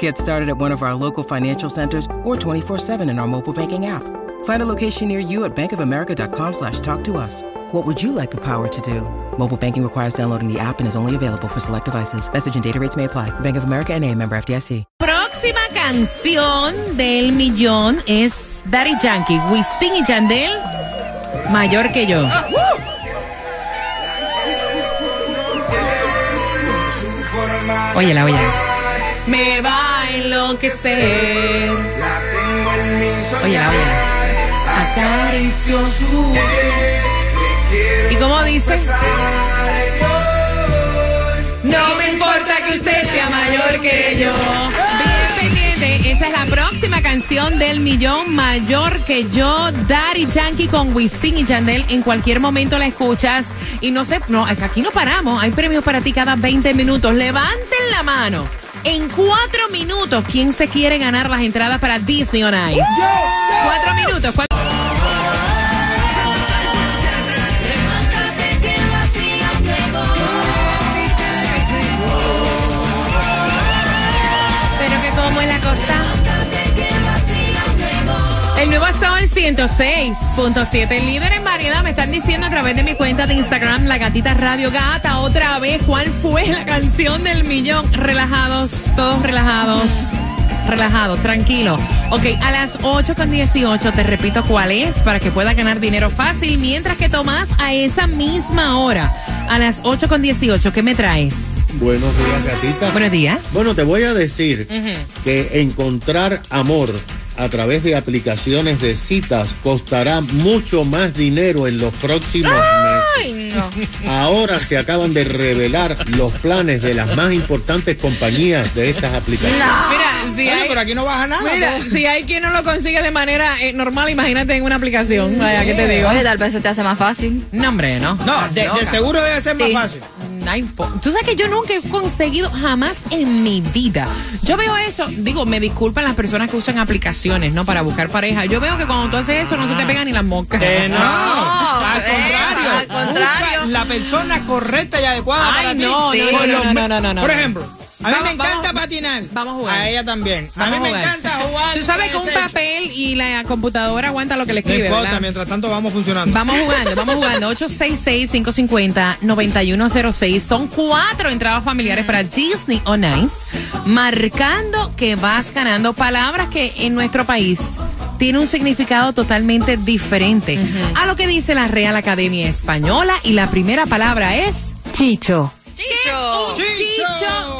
Get started at one of our local financial centers or 24-7 in our mobile banking app. Find a location near you at bankofamerica.com slash talk to us. What would you like the power to do? Mobile banking requires downloading the app and is only available for select devices. Message and data rates may apply. Bank of America and a member FDIC. Próxima canción del millón es Daddy Yankee, Wisin y Yandel, mayor que yo. Óyela, óyela. Me va enloquecer. Óyela, óyela. Acarició su ¿Y cómo dice? No me importa que usted sea mayor que yo. Bien pendiente, esa es la próxima canción del millón mayor que yo, Daddy Yankee con Wisin y Yandel. En cualquier momento la escuchas. Y no sé, no, aquí no paramos. Hay premios para ti cada 20 minutos. Levanten la mano. En cuatro minutos, ¿quién se quiere ganar las entradas para Disney on Ice? Cuatro minutos. cuatro- Pero que como es la cosa. El nuevo Sol 106.7, líder en variedad. Me están diciendo a través de mi cuenta de Instagram, La Gatita Radio Gata, otra vez, ¿cuál fue la canción del millón? Relajados, todos relajados. Relajados, tranquilo. Ok, a las 8 con 18 te repito cuál es para que puedas ganar dinero fácil. Mientras que tomas a esa misma hora, a las 8 con 18, ¿qué me traes? Buenos días, gatita. Buenos días. Bueno, te voy a decir que encontrar amor a través de aplicaciones de citas costará mucho más dinero en los próximos Ay, no. meses. Ahora se acaban de revelar los planes de las más importantes compañías de estas aplicaciones. Mira, si Bueno, hay, pero aquí no baja nada. mira, pues. si hay quien no lo consigue de manera eh, normal, imagínate en una aplicación. Vaya, ¿qué te digo? Oye, tal vez se te hace más fácil. No, hombre, no. No, de, de seguro debe ser más Sí. fácil. Tú sabes que yo nunca he conseguido jamás en mi vida. Yo veo eso, digo, me disculpan las personas que usan aplicaciones, ¿no? Para buscar pareja. Yo veo que cuando tú haces eso no se te pegan ni las moscas. Eh, no, al eh, contrario. al contrario. Busca la persona correcta y adecuada Ay, para ti. no, no, no, no, no. Por ejemplo, a mí me encanta vamos, patinar. vamos a jugar. A ella también. a mí a me jugar. encanta jugar. Tú sabes que un PlayStation. papel y la computadora aguanta lo que le No escribe, importa, ¿verdad? mientras tanto vamos funcionando. Vamos jugando, vamos jugando. 866-550-9106. Son cuatro entradas familiares para Disney on Ice. Marcando que vas ganando palabras que en nuestro país tiene un significado totalmente diferente a lo que dice la Real Academia Española. Y la primera palabra es Chicho. ¿Qué es un Chicho. chicho?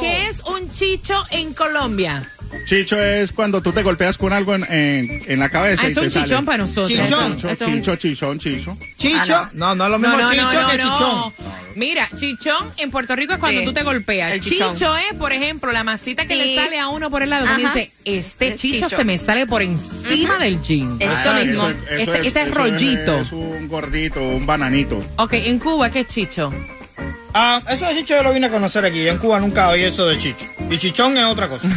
¿Qué es chicho en Colombia? Chicho es cuando tú te golpeas con algo en, en, en la cabeza. Ah, y es un te sale. chichón para nosotros. Chichón. Chicho, es chicho, chichón, chicho. Chicho. No, no es lo mismo chicho que chichón. Mira, chichón en Puerto Rico es cuando Sí, tú te golpeas. el Chicho chichón. es, por ejemplo, la masita que Sí. le sale a uno por el lado. Uno Ajá. dice, este chicho, chicho. se me sale por encima del jean. Eso Ah, mismo. Este- es- este es eso rollito. Es, un gordito, un bananito. Ok, en Cuba, ¿qué es chicho? Ah, eso de chicho yo lo vine a conocer aquí. En Cuba nunca oí eso de chicho. Y chichón es otra cosa.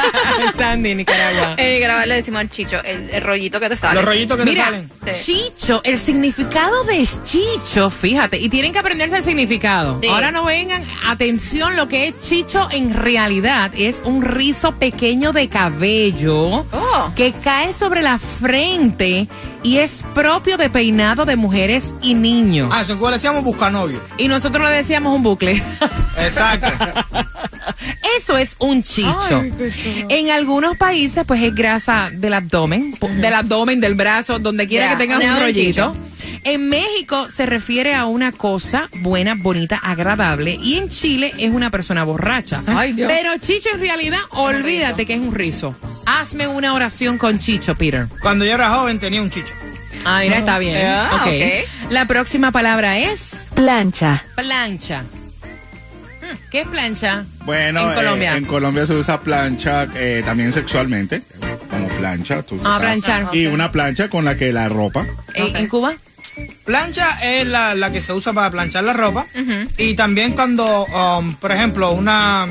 Sandy, Nicaragua. En grabar le decimos al chicho, el, el rollito que te sale. Los rollitos que Mira, te salen. Chicho, el significado de chicho, fíjate, y tienen que aprenderse el significado. Sí. Ahora no vengan, atención, lo que es chicho en realidad es un rizo pequeño de cabello Oh. que cae sobre la frente y es propio de peinado de mujeres y niños. Ah, Cuba le decíamos buscanovio. Y nosotros le decíamos un bucle. Exacto. Eso es un chicho. En algunos países, pues es grasa del abdomen, del abdomen, del brazo, donde quiera que tengas un rollito. En México se refiere a una cosa buena, bonita, agradable. Y en Chile es una persona borracha. Ay, Dios. Pero Chicho en realidad, olvídate que es un rizo. Hazme una oración con Chicho, Peter. Cuando yo era joven tenía un chicho. Ah, mira, está bien. Ah, Ok. ok. La próxima palabra es Plancha. plancha. ¿Qué es plancha? Bueno, En eh, Colombia. en Colombia se usa plancha eh, también sexualmente, como plancha. tú Ah, sabes. planchar. Y una plancha con la que la ropa. ¿En, en Cuba? Plancha es la, la que se usa para planchar la ropa. Y también cuando, um, por ejemplo, una...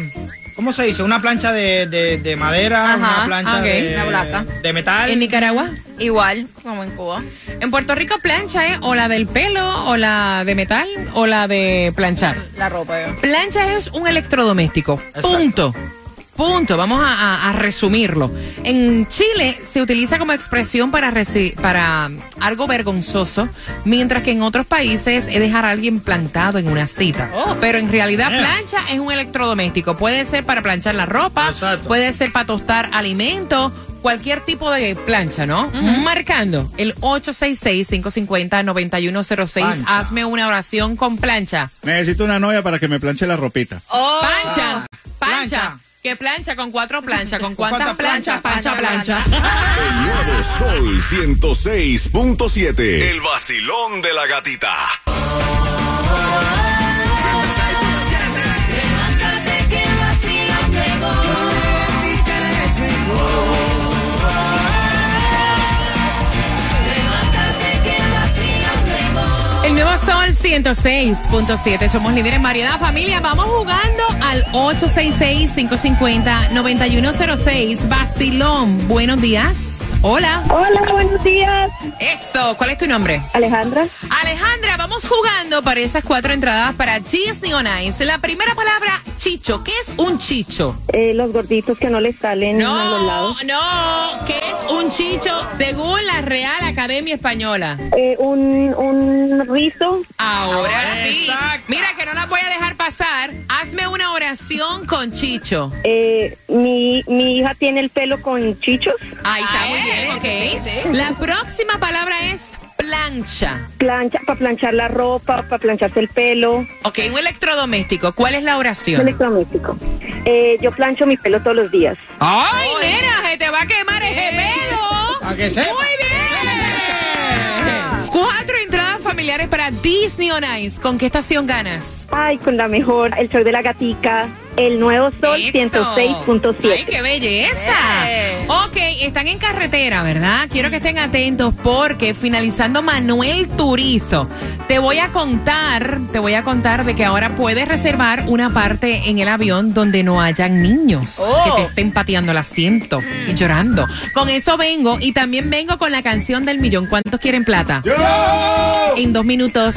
¿Cómo se dice? Una plancha de, de, de madera, Ajá, una plancha de, Una placa. de metal. ¿En Nicaragua? Igual, como en Cuba. En Puerto Rico plancha es o la del pelo, o la de metal, o la de planchar. La ropa. yo. Plancha es un electrodoméstico. Exacto. Punto. Punto. Vamos a, a- a resumirlo. En Chile se utiliza como expresión para, algo vergonzoso, mientras que en otros países es dejar a alguien plantado en una cita. Pero en realidad Yeah. plancha es un electrodoméstico. Puede ser para planchar la ropa, Exacto. puede ser para tostar alimentos. Cualquier tipo de plancha, ¿no? Marcando el 866-550-9106. Plancha. Hazme una oración con plancha. Necesito una novia para que me planche la ropita. Oh. Plancha, plancha. Plancha. ¿Qué plancha? ¿Con cuatro planchas? ¿Con ¿Con cuántas planchas? Plancha, Plancha, plancha. El nuevo Sol 106.7. El vacilón de la gatita. 106.7. Somos líderes en variedad. Familia, vamos jugando al 866-550-9106. Vacilón, buenos días. Hola. Hola, buenos días. Esto, ¿cuál es tu nombre? Alejandra. Alejandra, vamos jugando para esas cuatro entradas para Disney on Ice. La primera palabra, chicho. ¿Qué es un chicho? Eh, los gorditos que no les salen a los No, lados. no. ¿Qué es un chicho según la Real Academia Española? Eh, un, un rizo. Ahora Ah, sí. exacto. Mira que no la voy a dejar pasar. Hazme una oración con chicho. Eh, mi, mi hija tiene el pelo con chichos. Ahí está muy bien, Eh, ok. sí. La próxima palabra es plancha. Plancha, para planchar la ropa, para plancharse el pelo. Ok, un electrodoméstico. ¿Cuál es la oración? Electrodoméstico. Eh, yo plancho mi pelo todos los días. ¡Ay, nena! ¡Se te va a quemar ese pelo! ¿A que sepa? ¡Muy bien! Cuatro entradas familiares para Disney on Ice. ¿Con qué estación ganas? Ay, con la mejor, el show de la gatica, el nuevo sol Eso. 106.7. ¡Ay, qué belleza! Eh. Ok, están en carretera, ¿verdad? Quiero que estén atentos porque finalizando Manuel Turizo, te voy a contar, te voy a contar de que ahora puedes reservar una parte en el avión donde no hayan niños Oh. que te estén pateando el asiento y llorando. Con eso vengo y también vengo con la canción del millón. ¿Cuántos quieren plata? En dos minutos.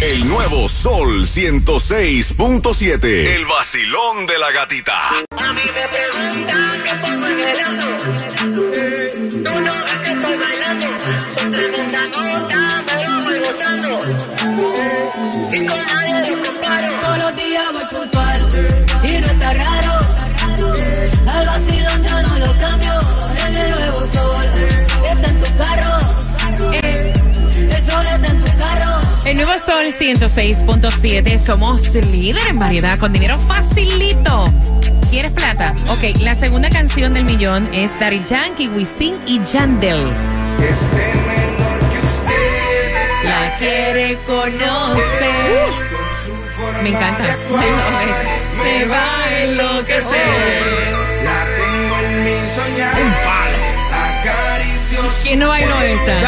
El nuevo Sol 106.7. El vacilón de la gatita. A mí me preguntan qué pongo nuevo Sol 106.7. Somos líder en variedad con dinero facilito. ¿Quieres plata? Ok, la segunda canción del millón es Daddy Yankee, Wisin y Yandel. La quiere conocer. Me encanta. Me va a enloquecer. ¿Quién no bailó esta?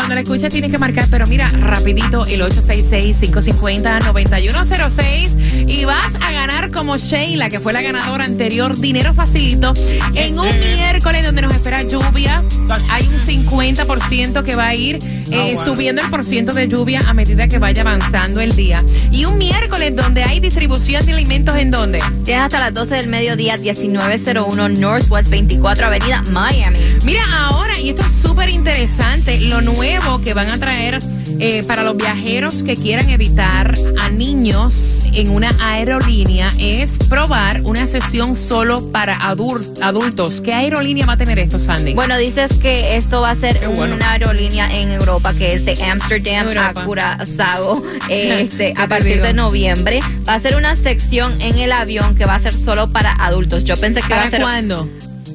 Cuando la escuches tienes que marcar, pero mira, rapidito, el 866-550-9106 y vas a ganar como Sheila, que fue la ganadora anterior, dinero facilito, en un miércoles donde nos espera lluvia. Hay un 50% que va a ir eh, bueno. subiendo el por ciento de lluvia a medida que vaya avanzando el día. Y un miércoles donde hay distribución de alimentos en donde. Tienes hasta las 12 del mediodía, 1901 Northwest 24 Avenida, Miami. Mira, ahora, y esto es súper interesante, lo nuevo que van a traer eh, para los viajeros que quieran evitar a niños en una aerolínea es probar una sesión solo para adultos. ¿Qué aerolínea va a tener esto, Sandy? Bueno, dices que esto va a ser bueno. una aerolínea en Europa que es de Amsterdam Europa. a Curazao este, ¿Qué a partir digo? de noviembre. Va a ser una sección en el avión que va a ser solo para adultos. Yo pensé que va ¿Para a ser cuándo?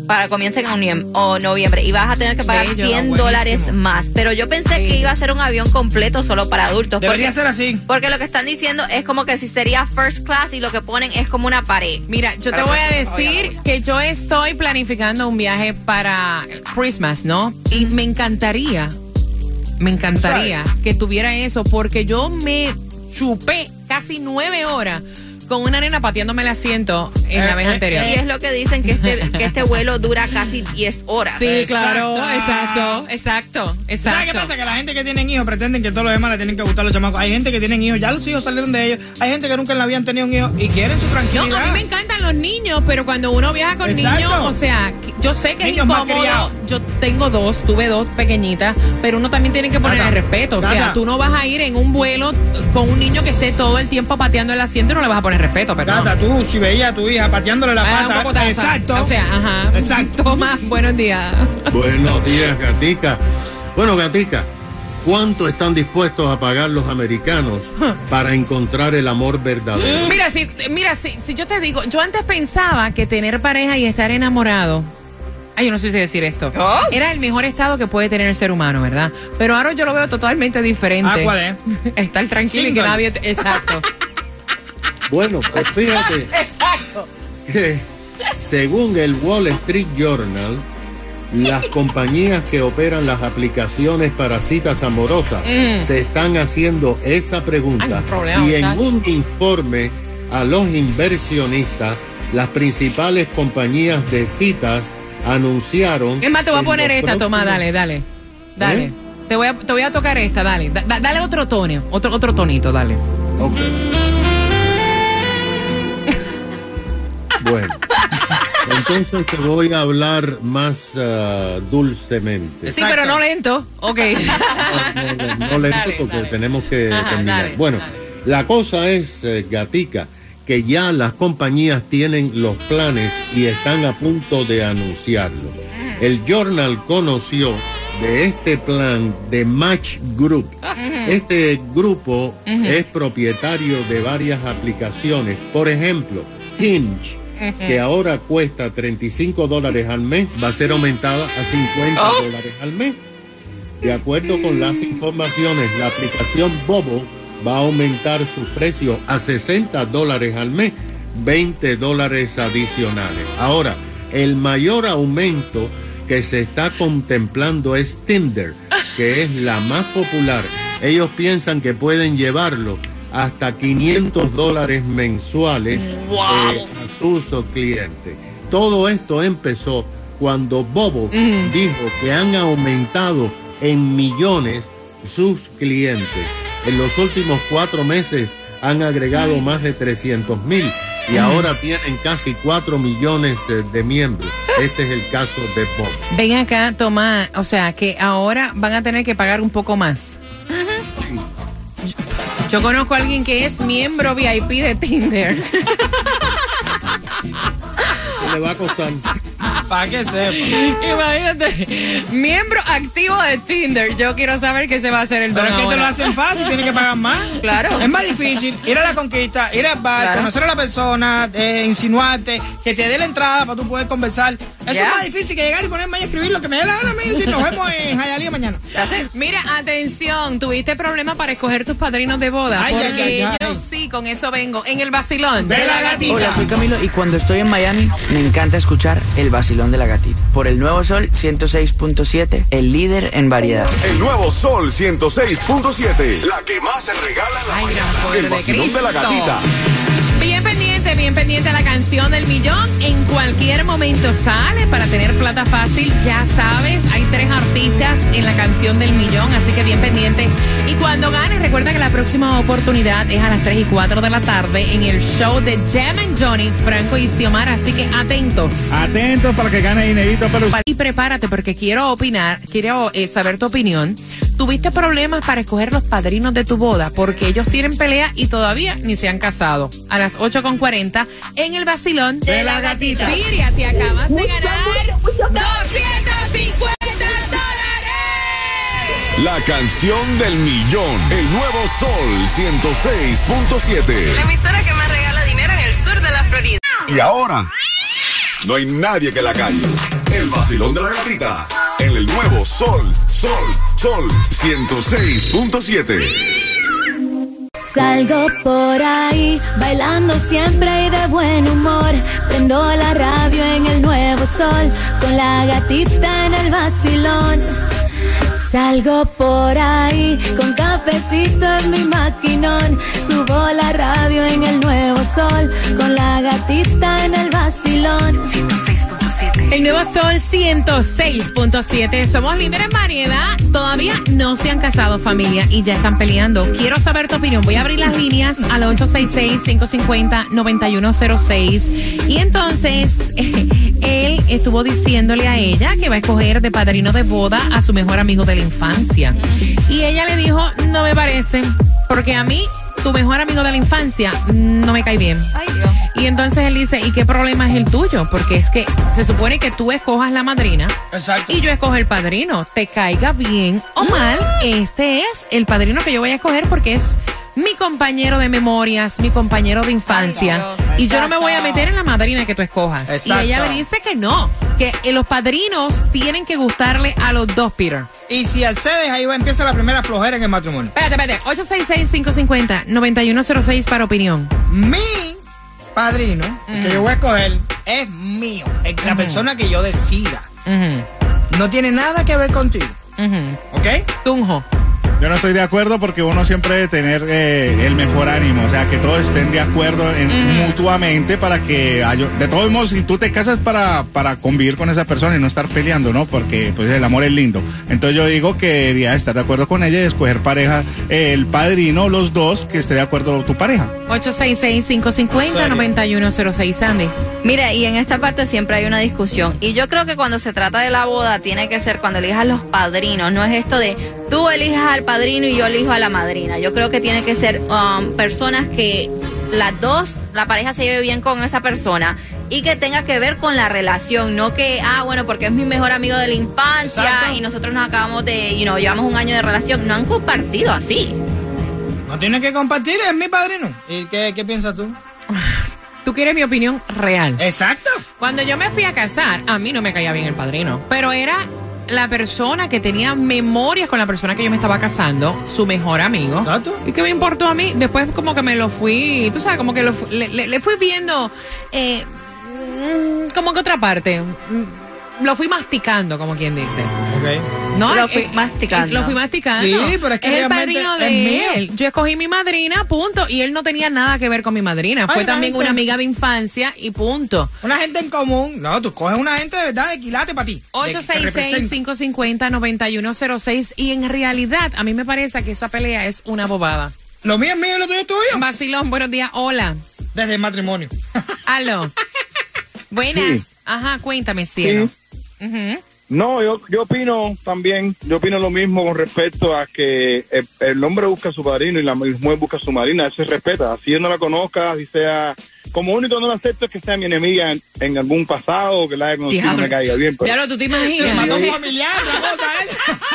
Para comiencen en o noviembre y vas a tener que pagar Bello, 100 buenísimo. dólares más. Pero yo pensé que iba a ser un avión completo solo para adultos. Debería porque, ser así. porque lo que están diciendo es como que si sería first class y lo que ponen es como una pared. Mira, yo te voy a pues, decir que yo estoy planificando un viaje para Christmas, ¿no? Y me encantaría, me encantaría que tuviera eso, porque yo me chupé casi nueve horas con una nena pateándome el asiento en la Eh, vez eh, anterior. Y es lo que dicen que este, que este vuelo dura casi 10 horas. Sí, claro, Exacto. exacto, exacto, ¿Sabes qué exacto. pasa? Que la gente que tienen hijos pretenden que todos los demás le tienen que gustar a los chamacos. Hay gente que tienen hijos, ya los hijos salieron de ellos. Hay gente que nunca en la han tenido un hijo y quieren su No, tranquilidad. a mí me encantan los niños, pero cuando uno viaja con Exacto. niños, o sea, yo sé que Niños es incómodo. Yo tengo dos, tuve dos pequeñitas, pero uno también tiene que poner el respeto. O sea, tú no vas a ir en un vuelo con un niño que esté todo el tiempo pateando el asiento y no le vas a poner respeto, perdón. Tata, tú, si veías a tu hija pateándole la Ah, pata. exacto. O sea, ajá. Exacto. Toma, buenos días. Buenos días, Gatica. Bueno, Gatica, ¿cuánto están dispuestos a pagar los americanos para encontrar el amor verdadero? Mira, si, mira, si, si yo te digo, yo antes pensaba que tener pareja y estar enamorado. Ay, yo no sé si decir esto. Oh. Era el mejor estado que puede tener el ser humano, ¿verdad? Pero ahora yo lo veo totalmente diferente. Ah, ¿cuál es? Estar tranquilo y que nadie. te- Exacto. Bueno, pues fíjate Exacto. que según el Wall Street Journal, las compañías que operan las aplicaciones para citas amorosas Mm. se están haciendo esa pregunta Ay, y en un informe a los inversionistas, las principales compañías de citas anunciaron... Es más, te voy a poner esta, toma, próximos- dale, dale. Dale. ¿Eh? Te, voy a, te voy a tocar esta, dale. Da- da- dale otro tono, otro, otro tonito, dale. Ok. Bueno, entonces te voy a hablar más ah, dulcemente. Sí, Exacto. pero no lento. Ok. No, no, no lento Dale, porque dale. tenemos que Ajá, terminar. dale, bueno, la cosa es, eh, Gatica, que ya las compañías tienen los planes y están a punto de anunciarlo. El Journal conoció de este plan de Match Group. Este grupo es propietario de varias aplicaciones. Por ejemplo, Hinge, que ahora cuesta 35 dólares al mes, va a ser aumentada a 50 dólares al mes. De acuerdo con las informaciones, la aplicación Bobo va a aumentar su precio a 60 dólares al mes, 20 dólares adicionales. Ahora, el mayor aumento que se está contemplando es Tinder, que es la más popular. Ellos piensan que pueden llevarlo hasta 500 dólares mensuales eh, a sus clientes. Todo esto empezó cuando Bobo dijo que han aumentado en millones sus clientes. En los últimos cuatro meses han agregado más de 300 mil y ahora tienen casi 4 millones eh, de miembros. Este es el caso de Bobo. Ven acá, Tomás. O sea, que ahora van a tener que pagar un poco más. Yo conozco a alguien que es miembro VIP de Tinder. ¿Qué le va a costar? Para que sepa. Imagínate, miembro activo de Tinder. Yo quiero saber qué se va a hacer el Pero es que te lo hacen fácil, tienes que pagar más. Claro. Es más difícil ir a la conquista, ir al bar, Claro. conocer a la persona, eh, insinuarte, que te dé la entrada para tú poder conversar. Eso es más difícil que llegar y ponerme ahí a escribir lo que me dé la gana a mí y decir, nos vemos en Hialeah mañana. Mira, atención, tuviste problemas para escoger tus padrinos de boda. Ay, ay, porque ay, ay. yo sí, con eso vengo. En el vacilón. De la gatita. Hola, soy Camilo y cuando estoy en Miami me encanta escuchar El Vacilón de la Gatita. Por el Nuevo Sol 106.7, el líder en variedad. El nuevo Sol 106.7. La que más se regala en la Ay, mañana. El vacilón de la gatita. Bien pendiente, bien pendiente a la canción del millón. En cualquier momento sale para tener plata fácil. Ya sabes, hay tres artistas en la canción del millón, así que bien pendiente. Y cuando ganes, recuerda que la próxima oportunidad es a las 3 y 4 de la tarde en el show de Jam and Johnny, Franco y Xiomara. Así que atentos. Atentos para que gane dinerito para usted. Y prepárate porque quiero opinar, quiero eh, saber tu opinión. ¿Tuviste problemas para escoger los padrinos de tu boda? Porque ellos tienen pelea y todavía ni se han casado. A las 8.40 en el vacilón De la gatita. Siria, te acabas de ganar 250 dólares. La canción del millón. El nuevo Sol 106.7. emisora que más regala dinero en el sur de la Florida. Y ahora, no hay nadie que la calle. El vacilón de la gatita. En el nuevo Sol, Sol, Sol 106.7. Salgo por ahí, bailando siempre y de buen humor. Prendo la radio en el nuevo sol, con la gatita en el vacilón. Salgo por ahí, con cafecito en mi maquinón. Subo la radio en el nuevo sol, con la gatita en el vacilón. El nuevo Sol 106.7. Somos líderes en. Todavía no se han casado familia y ya están peleando. Quiero saber tu opinión. Voy a abrir las líneas al 866-550-9106. Y entonces, él estuvo diciéndole a ella que va a escoger de padrino de boda a su mejor amigo de la infancia. Y ella le dijo, no me parece, porque a mí, tu mejor amigo de la infancia, no me cae bien. Y entonces él dice, ¿y qué problema es el tuyo? Porque es que se supone que tú escojas la madrina Exacto. y yo escojo el padrino. Te caiga bien o mal, este es el padrino que yo voy a escoger porque es mi compañero de memorias, mi compañero de infancia. Y yo no me voy a meter en la madrina que tú escojas. Exacto. Y ella le dice que no, que eh, los padrinos tienen que gustarle a los dos, Peter. Y si accedes, ahí va, empieza la primera flojera en el matrimonio. Espérate, espérate. 866-550-9106 para opinión. Mi padrino, que yo voy a escoger, es mío. Es la persona que yo decida. No tiene nada que ver contigo. ¿Ok? Tunjo. Yo no estoy de acuerdo porque uno siempre debe tener eh, el mejor ánimo, o sea, que todos estén de acuerdo en- mutuamente para que haya... De todos modos, si tú te casas para, para convivir con esa persona y no estar peleando, ¿no? Porque pues el amor es lindo. Entonces yo digo que debería estar de acuerdo con ella y escoger pareja, eh, el padrino, los dos, que esté de acuerdo tu pareja. 866-550-9106, Sandy. Mira, y en esta parte siempre hay una discusión. Y yo creo que cuando se trata de la boda, tiene que ser cuando elijas los padrinos. No es esto de tú elijas al padrino y yo elijo a la madrina. Yo creo que tiene que ser um, personas que las dos, la pareja se lleve bien con esa persona. Y que tenga que ver con la relación, no que, ah, bueno, porque es mi mejor amigo de la infancia Exacto. y nosotros nos acabamos de, you know, llevamos un año de relación. No han compartido así. No tiene que compartir, es mi padrino. ¿Y qué, qué piensas tú? Tú quieres mi opinión real. Exacto. Cuando yo me fui a casar, a mí no me caía bien el padrino, pero era la persona que tenía memorias con la persona que yo me estaba casando, su mejor amigo. Exacto. ¿Y qué me importó a mí? Después como que me lo fui, tú sabes, como que lo le- le fui viendo eh, mm, como que otra parte. Lo fui masticando, como quien dice. Ok. No, Lo fui Eh, masticando. Lo fui masticando. Sí, pero es que el realmente padrino es de mío. él. Yo escogí mi madrina, punto. Y él no tenía nada que ver con mi madrina. Fue Ay, también gente. una amiga de infancia y punto. Una gente en común. No, tú coges una gente de verdad de quilate para ti. de- que te represente. 866-550-9106. Y en realidad, a mí me parece que esa pelea es una bobada. Lo mío es mío y lo tuyo es tuyo. Vacilón, buenos días. Hola. Desde el matrimonio. Aló. Buenas. Ajá, cuéntame, cielo. Ujú. No, yo, yo opino también, yo opino lo mismo con respecto a que el, el hombre busca a su padrino y la mujer busca a su marina, eso se respeta, así yo no la conozca, así sea, como único no lo acepto es que sea mi enemiga en, en algún pasado, que la haya conocido y no me caiga bien, pero Diablo, tú te Te imaginas. mató un familiar, la cosa esa.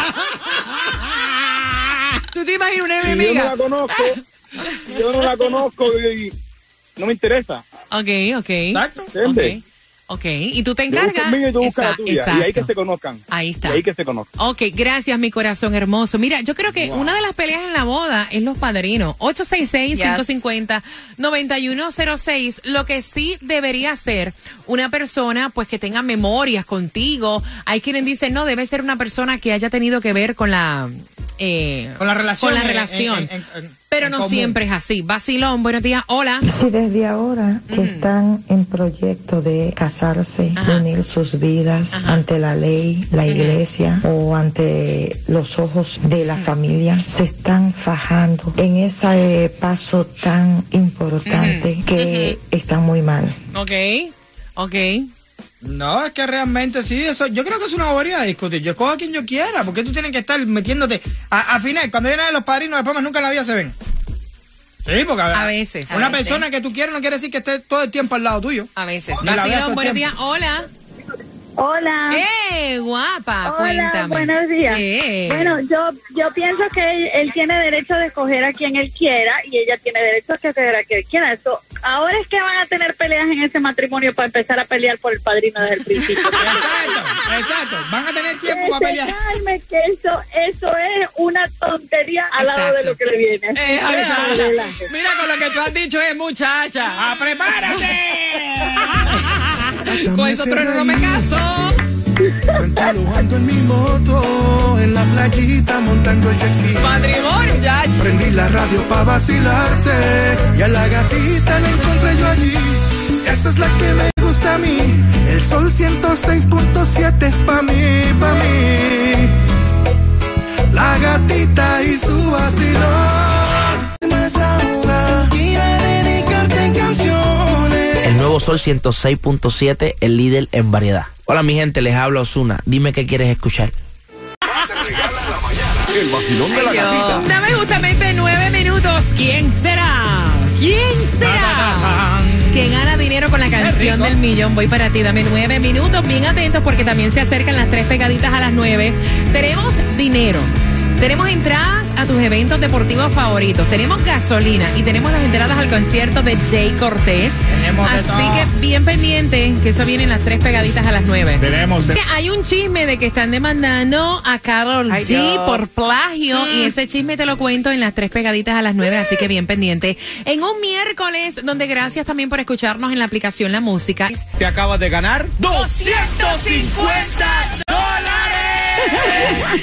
Tú te imaginas una si yo no enemiga. la conozco, si yo no la conozco y no me interesa. Ok, ok. Exacto. ¿Entiendes? Ok. Ok, y tú te Yo encargas. mío y tú buscas la Esa- tuya, y ahí que se conozcan. Ahí está. Y ahí que se conozcan. Ok, gracias, mi corazón hermoso. Mira, yo creo que una de las peleas en la boda es los padrinos. 866-550-9106. Lo que sí debería ser una persona, pues, que tenga memorias contigo. Hay quienes dicen, no, debe ser una persona que haya tenido que ver con la... eh, Con la relación. Con la en- relación. en- en- en- Pero no común. siempre es así. Vacilón, buenos días. Hola. Si desde ahora que están en proyecto de casarse, Ajá. unir sus vidas Ajá. ante la ley, la iglesia o ante los ojos de la familia, se están fajando en ese eh, paso tan importante que está muy mal. Ok, ok. No, es que realmente sí, eso, yo creo que es una bobería de discutir. Yo cojo a quien yo quiera, porque tú tienes que estar metiéndote. A- Al final, cuando vienen los padrinos, después más nunca en la vida se ven. Sí, porque A veces. Una A veces. persona que tú quieres no quiere decir que esté todo el tiempo al lado tuyo. A veces. Vacilón, buenos días. Hola. Hola. ¡Eh, guapa! Hola, Cuéntame. buenos días. Eh. Bueno, yo yo pienso que él, él tiene derecho de escoger a quien él quiera y ella tiene derecho a escoger a quien él quiera. Eso Ahora es que van a tener peleas en ese matrimonio para empezar a pelear por el padrino desde el principio. exacto, exacto. Van a tener tiempo que para pelear. calme, que eso, eso es una tontería al lado de lo que le viene. Eh, que. Mira con lo que tú has dicho es muchacha. ¡Ah, prepárate! Con eso trueno no me caso. Dialogando en mi moto, en la playita montando el jet ski. Matrimonio, ya. Prendí la radio pa' vacilarte y a la gatita la encontré yo allí. Esa es la que me gusta a mí. El sol 106.7 es pa' mí, pa' mí. La gatita y su vacilón. El nuevo Sol 106.7, el líder en variedad. Hola mi gente, les habla Osuna. Dime qué quieres escuchar. El vacilón de la gatita. Dame justamente nueve minutos. ¿Quién será? ¿Quién será? Que gana dinero con la canción del millón. Voy para ti, dame nueve minutos. Bien atentos porque también se acercan las tres pegaditas a las nueve. Tenemos dinero. Tenemos entradas a tus eventos deportivos favoritos. Tenemos gasolina y tenemos las entradas al concierto de Jay Cortés. Tenemos de Así que bien pendiente que eso viene en las tres pegaditas a las nueve. Tenemos. Que Hay un chisme de que están demandando a Carol Ay, G Dios. por plagio y ese chisme te lo cuento en las tres pegaditas a las nueve, así que bien pendiente. En un miércoles donde gracias también por escucharnos en la aplicación La Música. Te acabas de ganar 250 dólares.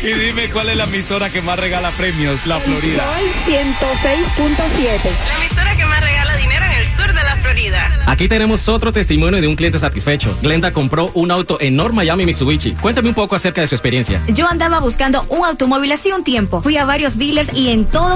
Y dime cuál es la emisora que más regala premios, La Florida. Sol 106.7. La emisora que más regala dinero en el sur de la Florida. Aquí tenemos otro testimonio de un cliente satisfecho. Glenda compró un auto en North Miami, Mitsubishi. Cuéntame un poco acerca de su experiencia. Yo andaba buscando un automóvil hace un tiempo. Fui a varios dealers y en todos